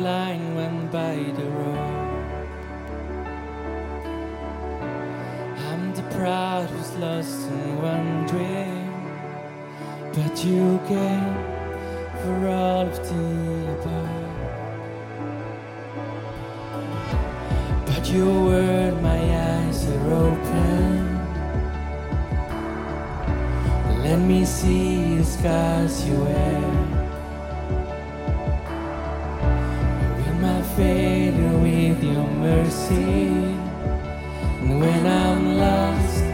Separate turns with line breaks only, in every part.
blind one by the road. I'm the proud who's lost and wandering, but you came for all of the above. But your word, my eyes are open. Let me see the scars you wear. And when I'm lost,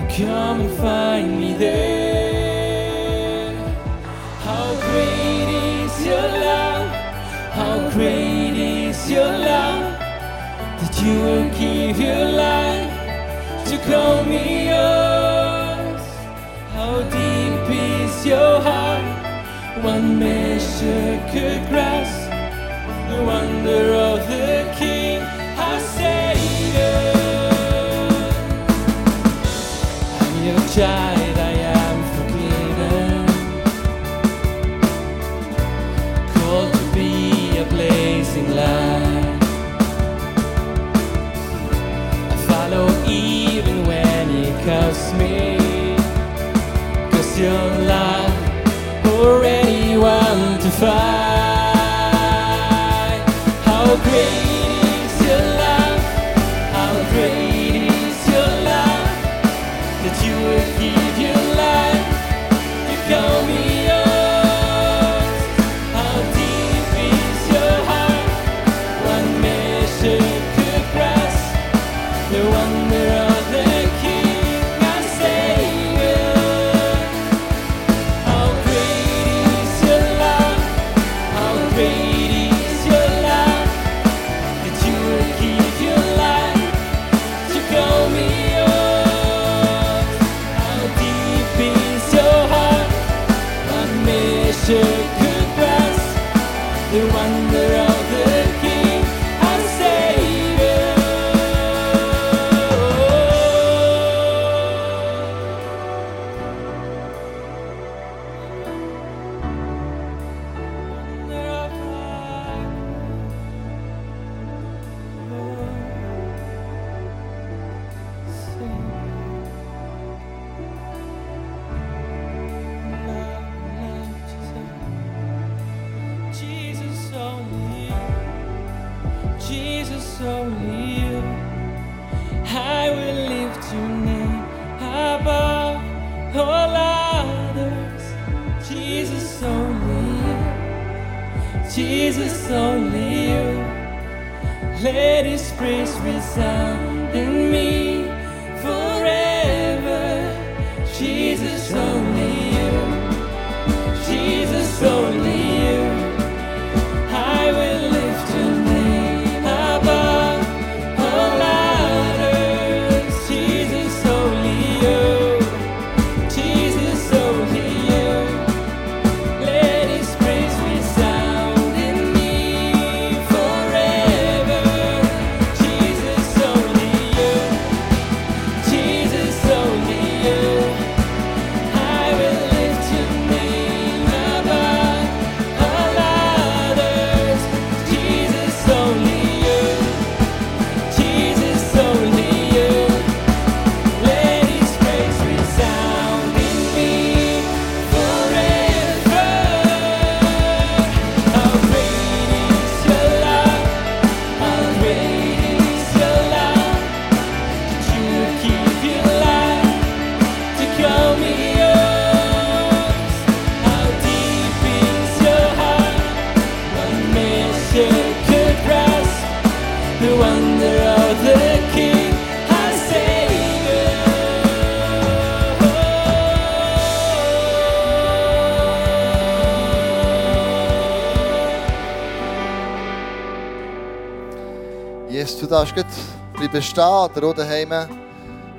you come and find me there. How great is your love? How great is your love? That you will give your life to call me yours. How deep is your heart? One measure could grasp the wonder of for anyone to find. How great Jesus only you. Let His praise resound in me
bleiben stehen oder daheim,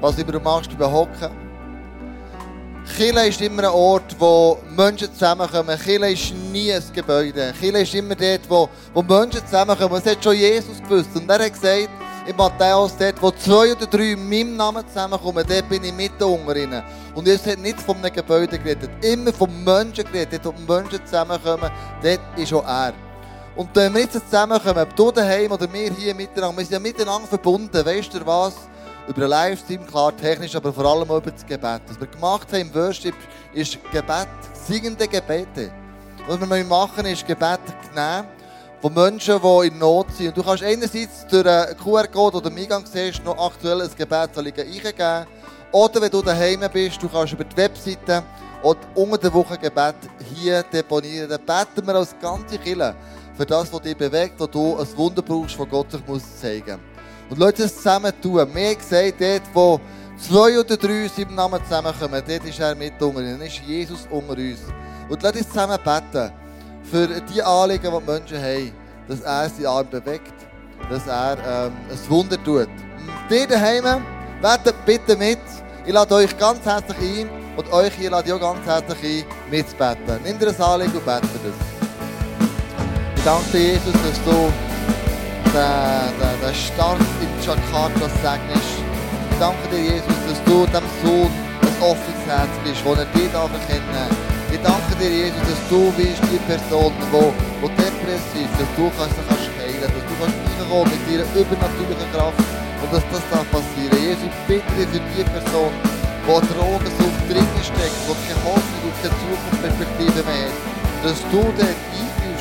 was immer du machst, bleiben hocken. Chile ist immer ein Ort, wo Menschen zusammenkommen. Chile ist nie ein Gebäude. Chile ist immer dort, wo, wo Menschen zusammenkommen. Das hat schon Jesus gewusst. Und er hat gesagt, in Matthäus, dort, wo zwei oder drei in meinem Namen zusammenkommen, dort bin ich mitten unter ihnen. Und Jesus hat nicht von einem Gebäude geredet, immer von Menschen geredet. Dort, wo Menschen zusammenkommen, dort ist auch er. Und wenn wir jetzt zusammenkommen, ob du daheim oder wir hier miteinander, wir sind ja miteinander verbunden, weißt du was? Über den Livestream, klar technisch, aber vor allem auch über das Gebet. Was wir gemacht haben im Worship, ist Gebet, singende Gebete. Was wir machen, ist Gebet nehmen von Menschen, die in Not sind. Und du kannst einerseits durch einen QR-Code oder im Eingang siehst, noch aktuell ein Gebet eingeben. Oder wenn du daheim bist, du kannst über die Webseite oder unter der Woche Gebet hier deponieren. Dann beten wir als ganze Kirche für das, was dich bewegt, wo du ein Wunder brauchst, das Gott sich muss zeigen muss. Und Leute, das zusammen tun. Mir gesagt, dort, wo zwei oder drei seinem Namen zusammenkommen, dort ist er mit unter uns. Dann ist Jesus unter uns. Und lass uns zusammen beten für die Anliegen, die die Menschen haben, dass er seine Arme bewegt, dass er ähm, ein Wunder tut. Die daheim, betet bitte mit. Ich lade euch ganz herzlich ein und euch hier lade ich auch ganz herzlich ein, mitzubeten. Nimm dir ein Anliegen und bete das. Ich danke dir, Jesus, dass du den, den, den Start in Jakarta segnest. Ich danke dir, Jesus, dass du dem Sohn ein offenes Herz bist, das er dich erkennen darf. Ich danke dir, Jesus, dass du bist die Person, die, die depressiv ist, dass du kannst, kannst heilen dass du kannst mit ihrer übernatürlichen Kraft und dass das darf passieren. Jesus, ich bitte dich für die Person, die Drogensucht drinnen steckt, die keine Hoffnung und keine Zukunftsperspektive mehr hat, dass du dort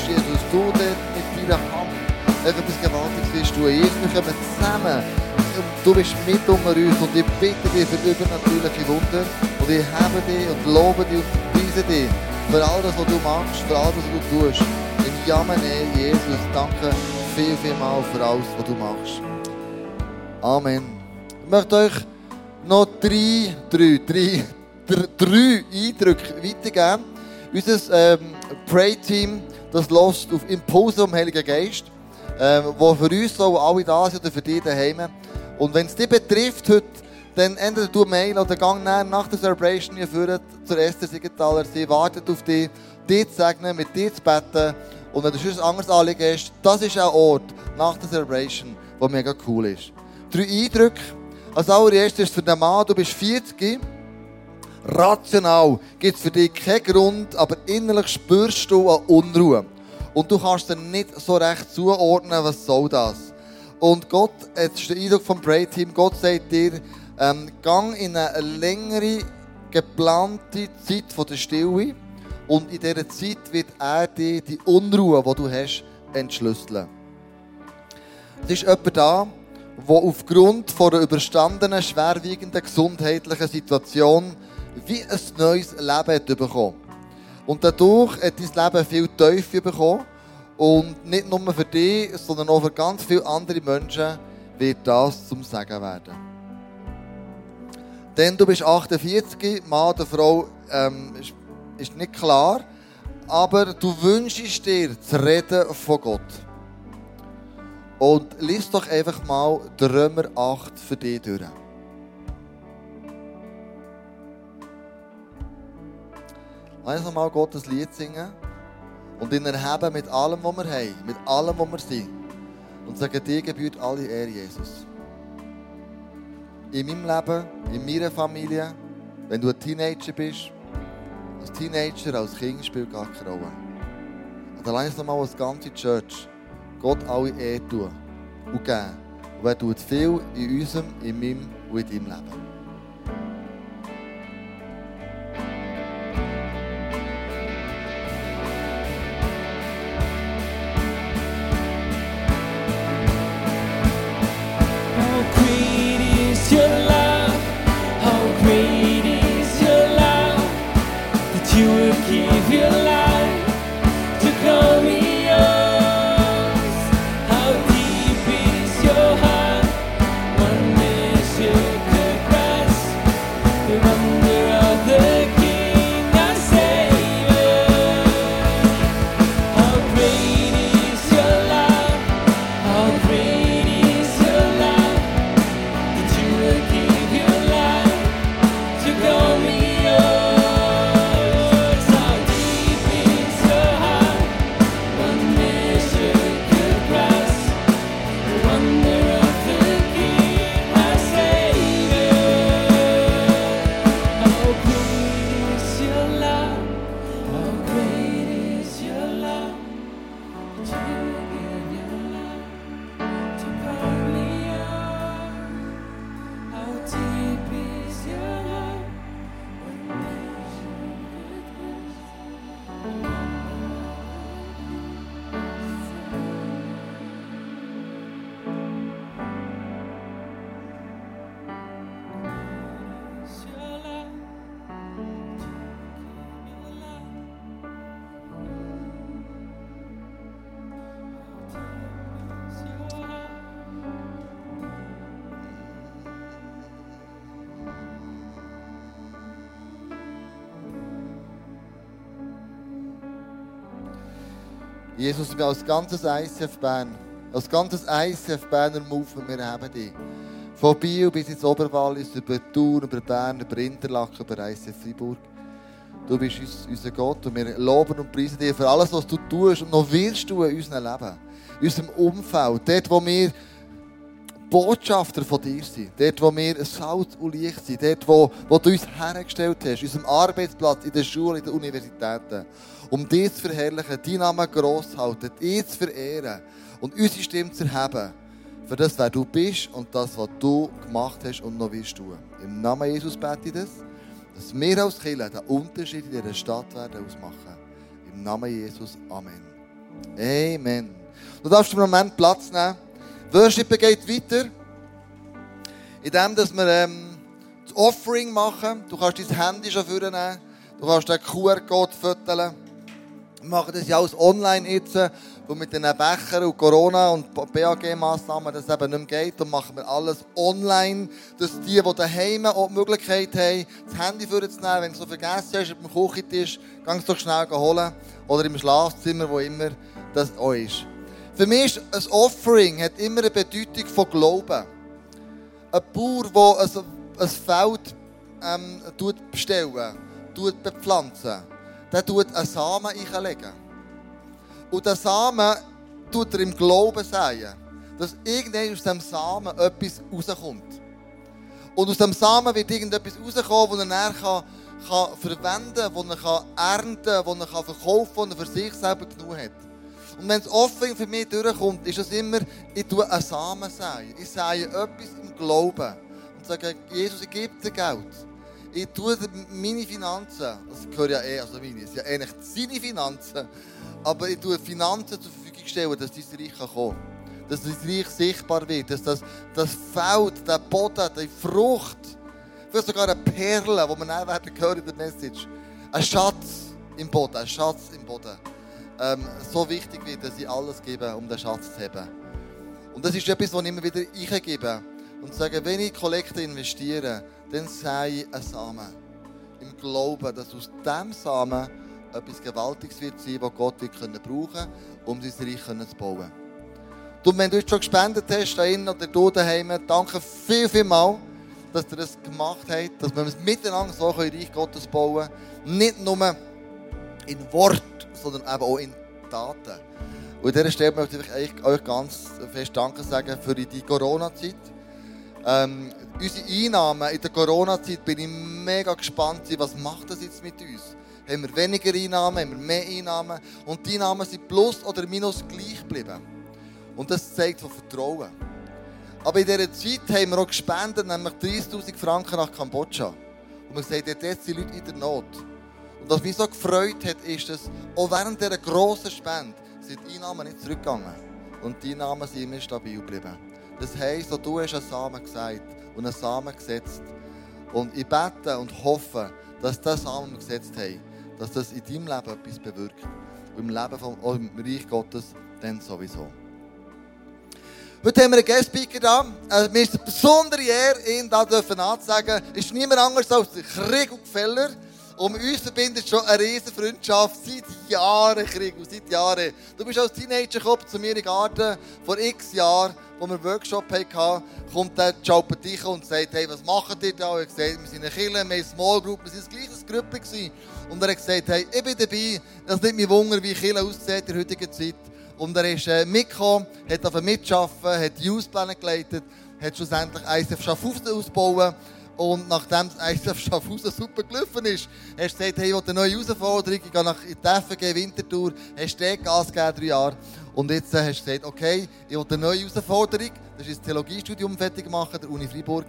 Jesus, du dort mit deiner Hand etwas Gewaltiges willst tun. Jesus, wir kommen zusammen. Du bist mit unter uns und ich bitte dich für übernatürliche Wunder. Und ich habe dich und lobe dich und preise dich für all das, was du machst, für all das, was du tust. In Namen Jesus, danke viel, viel mal für alles, was du machst. Amen. Ich möchte euch noch drei, drei, drei, drei Eindrücke weitergeben. Unser ähm, Pray-Team das lässt auf Impulse vom Heiligen Geist, ähm, wo für uns so alle da sind oder für dich daheim. Und wenn es dich betrifft heute, dann entweder du Mail oder gang nach der Celebration hier führen zur Esther Siegenthaler. Sie wartet auf dich, dich zu segnen, mit dir zu beten. Und wenn du schon ein anderes Anliegen hast, das ist ein Ort nach der Celebration, der mega cool ist. Drei Eindrücke. Als allererstes für den Mann, du bist 40 Rational gibt es für dich keinen Grund, aber innerlich spürst du eine Unruhe. Und du kannst dir nicht so recht zuordnen, was soll das. Und Gott, jetzt ist der Eindruck vom Pray-Team, Gott sagt dir, ähm, gang in eine längere, geplante Zeit von der Stille. Und in dieser Zeit wird er dir die Unruhe, die du hast, entschlüsseln. Es ist jemand da, der aufgrund von einer überstandenen, schwerwiegenden gesundheitlichen Situation wie ein neues Leben bekommen. Und dadurch hat dein Leben viel Teufel bekommen. Und nicht nur für dich, sondern auch für ganz viele andere Menschen wird das zum Segen werden. Denn du bist 48, Mann oder Frau, ähm, ist, nicht klar, aber du wünschst dir zu reden von Gott. Und lies doch einfach mal Römer 8 für dich durch. Lass mal Gottes Lied singen und ihn erheben mit allem, was wir haben, mit allem, was wir sind. Und sagen, dir gebührt alle Ehre, Jesus. In meinem Leben, in meiner Familie, wenn du ein Teenager bist, als Teenager, als Kind spielt gar keine Rolle. Und dann lass mal als ganze Church Gott alle Ehre tun und geben. Und er tut viel in unserem, in meinem und in deinem Leben. Jesus, wir als ganzes ICF Bern, als ganzes ICF Berner Movement, wir haben dich. Von Biel bis ins Oberwallis, über Thun, über Bern, über Interlaken, über ICF Freiburg. Du bist uns, unser Gott und wir loben und preisen dich für alles, was du tust und noch willst du in unserem Leben, in unserem Umfeld, dort, wo wir Botschafter von dir sind, dort, wo wir Salz und Licht sind, dort, wo, wo du uns hergestellt hast, unserem Arbeitsplatz, in der Schule, in den Universitäten, um dich zu verherrlichen, deinen Namen gross zu halten, dich zu verehren und unsere Stimme zu erheben, für das, wer du bist und das, was du gemacht hast und noch willst tun. Im Namen Jesus bete ich das, dass wir als Kirche den Unterschied in dieser Stadt werden ausmachen. Im Namen Jesus. Amen. Amen. Du darfst im Moment Platz nehmen. Worship geht weiter. Indem dass wir ähm, das Offering machen. Du kannst dein Handy schon vornehmen. Du kannst den QR-Code fotografieren. Wir machen das ja alles online jetzt, wo mit den Bechern und Corona und BAG-Massnahmen das eben nicht mehr geht. Dann machen wir alles online, dass die, die daheim auch die Möglichkeit haben, das Handy vorzunehmen, wenn du es so vergessen hast, auf dem Küchentisch, geh es doch schnell holen. Oder im Schlafzimmer, wo immer das auch ist. Für mich ist ein Offering hat immer eine Bedeutung von Glauben. Ein Bauer, der ein, ein Feld ähm, bestellen, bepflanzen, der tut einen Samen einlegen. Und der Samen tut er im Glauben säen, dass irgendwann aus dem Samen etwas rauskommt. Und aus dem Samen wird irgendetwas rauskommen, das er kann, kann verwenden kann, das er kann ernten kann, das er kann verkaufen kann, das er für sich selber genug hat. Und wenn das Offering für mich durchkommt, ist es immer, ich tue einen Samen säen. Ich sähe etwas im Glauben. Und sage, Jesus, ich gebe dir Geld. Ich tue meine Finanzen, das gehört ja eh, also meine, es sind ja eigentlich seine Finanzen, aber ich tue Finanzen zur Verfügung stellen, dass dieses Reich kommen kann. Dass das Reich sichtbar wird, dass das, das Feld, der Boden, die Frucht, vielleicht sogar eine Perle, die auch werden hören in der Message, ein Schatz im Boden, ein Schatz im Boden ähm, so wichtig wird, dass ich alles gebe, um den Schatz zu haben. Und das ist etwas, was ich immer wieder eingebe. Und sage, wenn ich Kollekte investiere, dann sei ich ein Samen. Im Glauben, dass aus diesem Samen etwas Gewaltiges wird sein, das Gott wird können brauchen um sein Reich zu bauen. Du, wenn du jetzt schon gespendet hast, da innen oder du daheim, danke viel, viel mal, dass ihr das gemacht habt, dass wir es miteinander so ein Reich Gottes bauen können. Nicht nur in Wort, sondern eben auch in Taten. Und an dieser Stelle möchte ich euch ganz fest Danke sagen für die Corona-Zeit. Ähm, unsere Einnahmen in der Corona-Zeit bin ich mega gespannt, was macht das jetzt mit uns? Haben wir weniger Einnahmen, haben wir mehr Einnahmen? Und die Einnahmen sind plus oder minus gleich geblieben. Und das zeigt von Vertrauen. Aber in dieser Zeit haben wir auch gespendet, nämlich 30.000 Franken nach Kambodscha. Und wir sagen, dort sind Leute in der Not. Was mich so gefreut hat, ist, dass auch während dieser grossen Spende sind die Einnahmen nicht zurückgegangen. Und die Einnahmen sind immer stabil geblieben. Das heisst, du hast einen Samen gesagt und einen Samen gesetzt. Und ich bete und hoffe, dass das Samen, gesetzt haben, dass das in deinem Leben etwas bewirkt. Und im Leben vom, im Reich Gottes dann sowieso. Heute haben wir einen Guest-Speaker da. Äh, mir ist eine besondere Ehre, ihn hier anzusagen. Es ist niemand anderes als der Krieg und uns verbindet schon eine riesige Freundschaft seit Jahren, Krieg, seit Jahren. Du bist als Teenager gekommen zu mir in den Garten vor x Jahren, wo wir einen Workshop hatten, kommt der Job dich und sagt, hey, was macht ihr da? Und hat gesagt, wir sind eine Kille, wir sind eine Small Group, wir sind das gleiche Gruppe gewesen. Und er hat gesagt, hey, ich bin dabei, das nimmt mich Wunder, wie Kille aussieht in der heutigen Zeit. Und er ist äh, mitgekommen, hat auf mitarbeiten, hat Youth-Pläne geleitet, hat schlussendlich ICF Schaffhausen ausbauen und nachdem das ISF Schaffhausen super gelaufen ist, hast du gesagt, hey, ich will eine neue Herausforderung, ich gehe nach FG Wintertour, hast du Gas gegeben, drei Jahre. Und jetzt äh, hast du gesagt, okay, ich will eine neue Herausforderung, das ist das Theologiestudium fertig machen, der Uni Freiburg.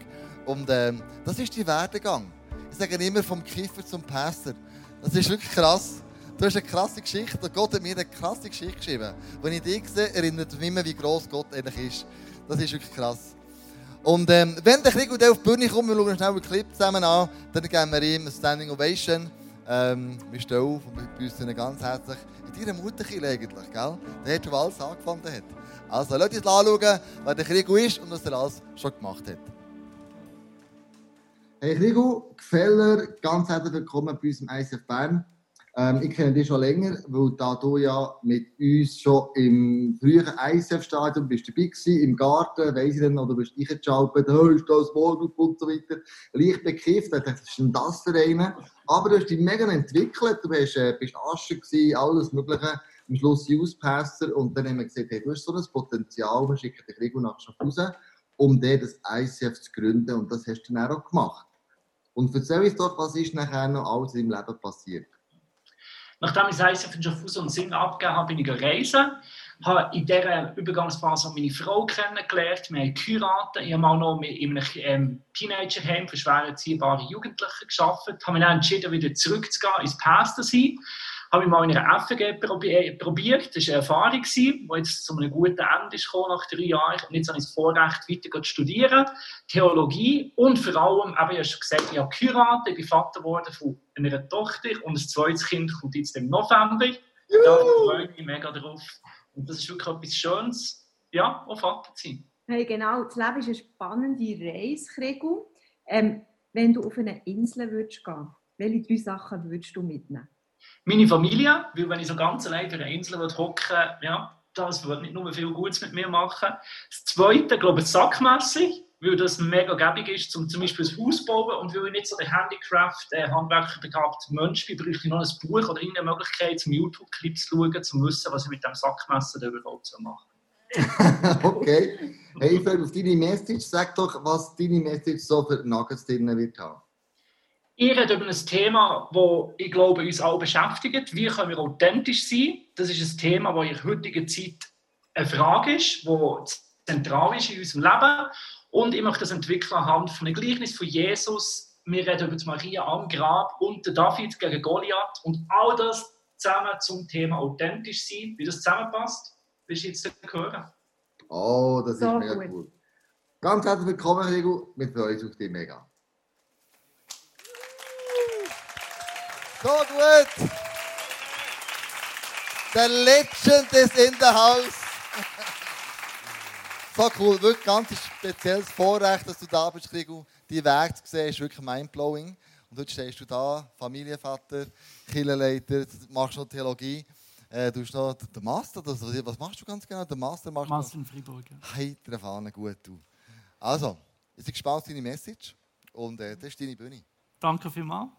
Und ähm, das ist dein Werdegang. Ich sage immer vom Kiffer zum Pastor. Das ist wirklich krass. Du hast eine krasse Geschichte. Und Gott hat mir eine krasse Geschichte geschrieben. Wenn ich dich sehe, erinnert mich immer, wie gross Gott eigentlich ist. Das ist wirklich krass. Und ähm, wenn der Krieg auf die Bühne kommt, wir schauen schnell einen Clip zusammen an, dann geben wir ihm eine Standing Ovation. Ähm, wir stehen auf und begrüßen ihn ganz herzlich in deiner Mutterkille eigentlich, gell? Der hat schon alles angefangen hat. Also, lasst uns anschauen, wer der Krieg ist und was er alles schon gemacht hat. Hey Krigo, Gefeller, ganz herzlich willkommen bei uns im ICF Bern.
Ähm, ich kenne dich schon länger, weil da du ja mit uns schon im früheren ISF-Stadion bist dabei gewesen, im Garten, weiss ich dann, oder bist du eingeschaltet, hey, ist das Morgen und so weiter. Leicht bekifft, ich dachte, was ist das für eine? Aber du hast dich mega entwickelt, du bist, äh, bist Asche gewesen, alles Mögliche. Am Schluss Youth-Passer und dann haben wir gesagt, hey, du hast so ein Potenzial, wir schicken Gregor nach Schaffhausen, um dir das ICF zu gründen und das hast du dann auch gemacht. Und erzähl uns doch, was ist nachher noch alles im Leben passiert?
Nachdem ich das ICF in Schaffhausen und Singen abgegeben habe, bin ich reisen. habe in dieser Übergangsphase meine Frau kennengelernt, wir haben geheiratet. Ich habe mal noch in einem ähm, Teenagerheim für schwer erziehbare Jugendliche gearbeitet. habe mich dann entschieden, wieder zurückzugehen ins Pastor sein habe ich mal in einer FG probiert. Das war eine Erfahrung, die jetzt zu einem guten Ende ist nach drei Jahren. Und jetzt habe ich das Vorrecht, weiter zu studieren, Theologie und vor allem, eben, ich habe schon gesagt, ich habe geheiratet, ich bin Vater geworden von einer Tochter und ein zweites Kind kommt jetzt im November. Da freue ich mich mega drauf. Und das ist wirklich etwas Schönes, ja, auch Vater zu sein.
Hey, genau, das Leben ist eine spannende Reise, Gregor. Ähm, wenn du auf eine Insel würdest gehen, welche drei Sachen würdest du mitnehmen?
Meine Familie, weil wenn ich so ganz allein auf einer Insel hocken ja, das würde nicht nur viel Gutes mit mir machen. Das Zweite, glaube ich, Sackmesser, weil das mega gäbig ist, um zum Beispiel ein Haus zu bauen und weil ich nicht so der Handicraft, äh, handwerklich begabte Mensch bin, bräuchte ich noch ein Buch oder irgendeine Möglichkeit, zum YouTube-Clip zu schauen, um zu wissen, was ich mit dem Sackmesser überhaupt so mache.
okay. Hey, ich auf deine Message. Sag doch, was deine Message so für Nuggets drin wird haben.
Ihr redet über ein Thema, das ich glaube, uns alle beschäftigt. Wie können wir authentisch sein? Das ist ein Thema, das in der heutigen Zeit eine Frage ist, die zentral ist in unserem Leben. Und ich möchte das entwickeln anhand von einem Gleichnis von Jesus. Wir reden über die Maria am Grab und den David gegen Goliath und all das zusammen zum Thema authentisch sein. Wie das zusammenpasst, wirst du jetzt hören.
Oh, das ist so mega gut. cool. Ganz herzlich willkommen, Rigo. Wir freuen uns auf dich mega.
So gut. Der Legend ist in the house. So cool, wirklich ganz spezielles Vorrecht, dass du da bist, Krigu. Die Weg zu sehen, ist wirklich mindblowing. Und heute stehst du da, Familienvater, Kirchenleiter, machst noch Theologie. Äh, du hast noch den Master, was machst du ganz genau? Den Master machst
Master in Freiburg.
Ja. Heitere Fahne, gut du. Also, ich bin gespannt auf deine Message und äh, das ist deine Bühne.
Danke vielmals.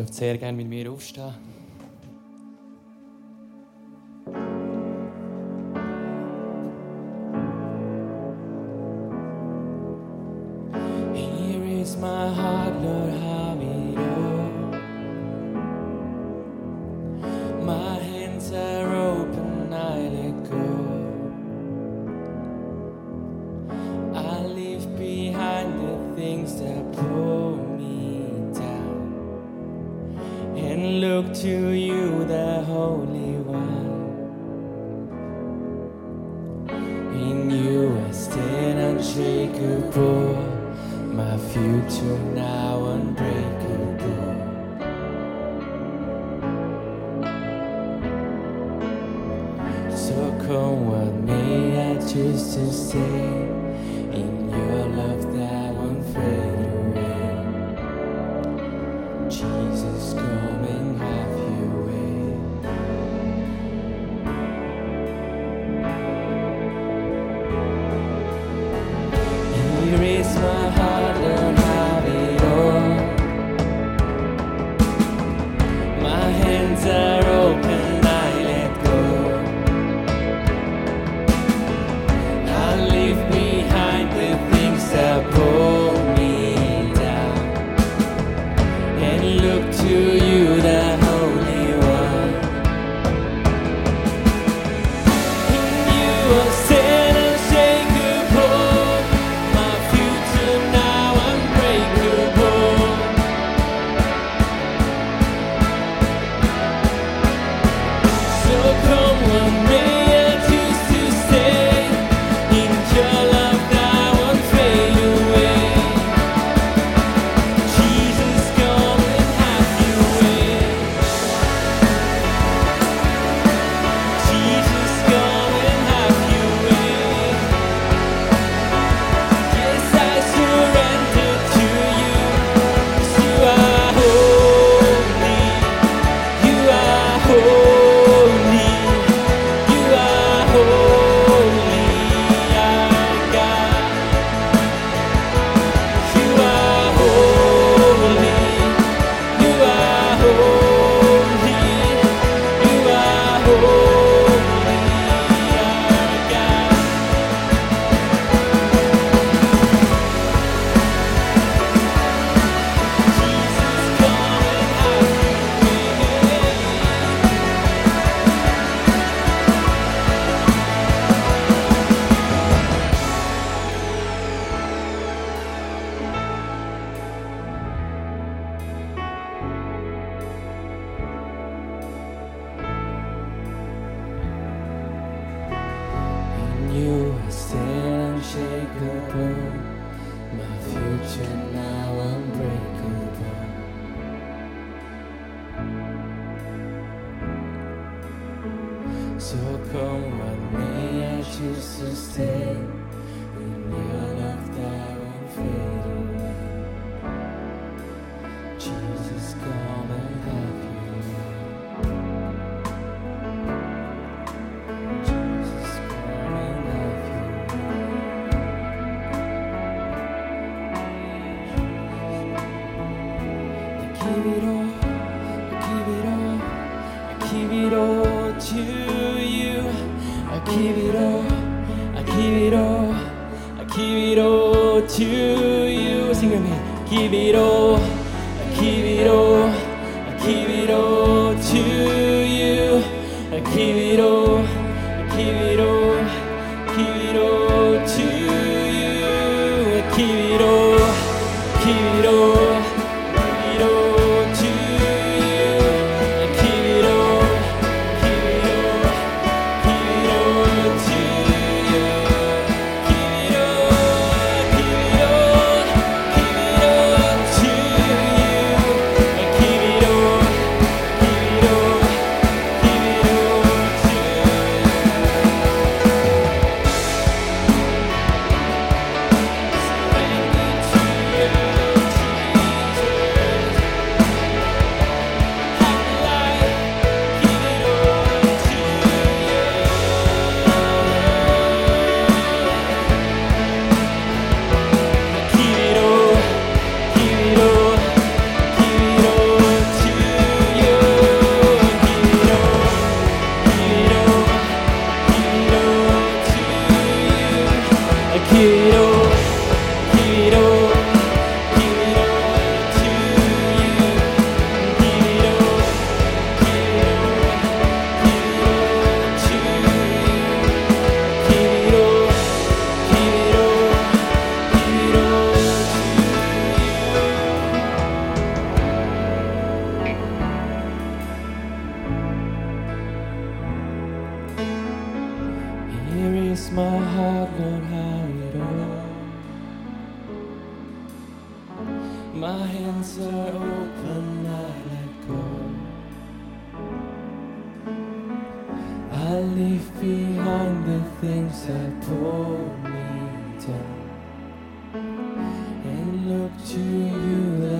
Dürft sehr gerne mit mir aufstehen. Unshakable, my future now unbreakable. So come what may, I choose to stay to you. I give it all, I give it all, I give it all to you. Sing with me. Give it all, I give it all, I give it all to you. I give it all. pulled me down and looked to you like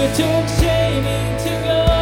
you took shaming to go.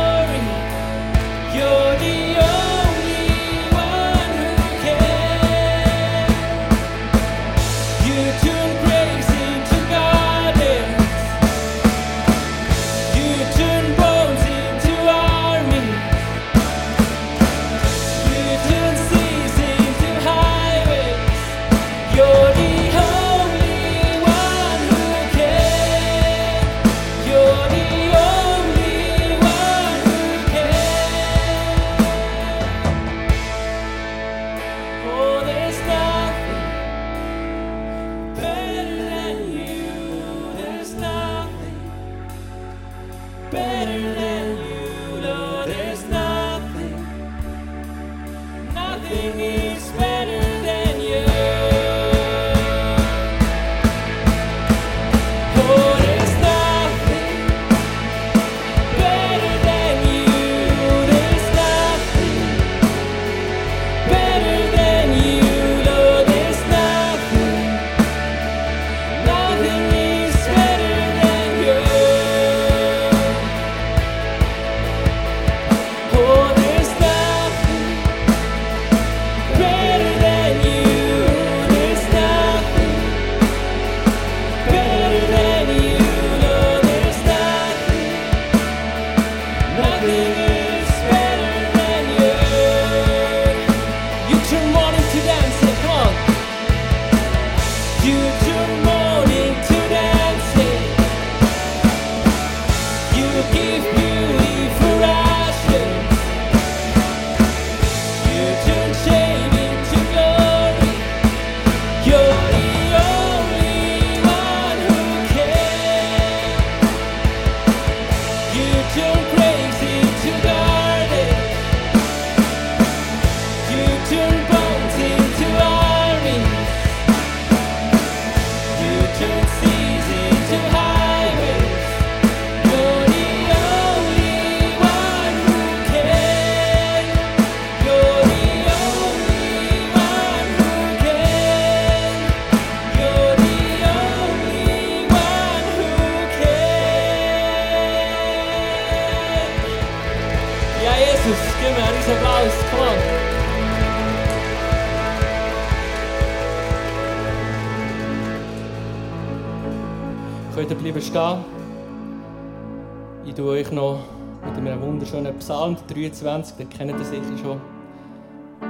Psalm 23, den kennt ihr sicher schon,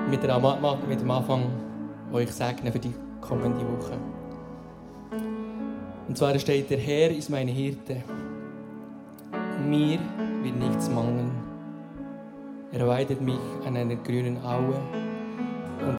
mit, der, Amatma, mit dem Anfang, wo ich segne für die kommende Woche. Und zwar steht, der Herr ist mein Hirte. Mir wird nichts mangeln. Er weidet mich an einer grünen Aue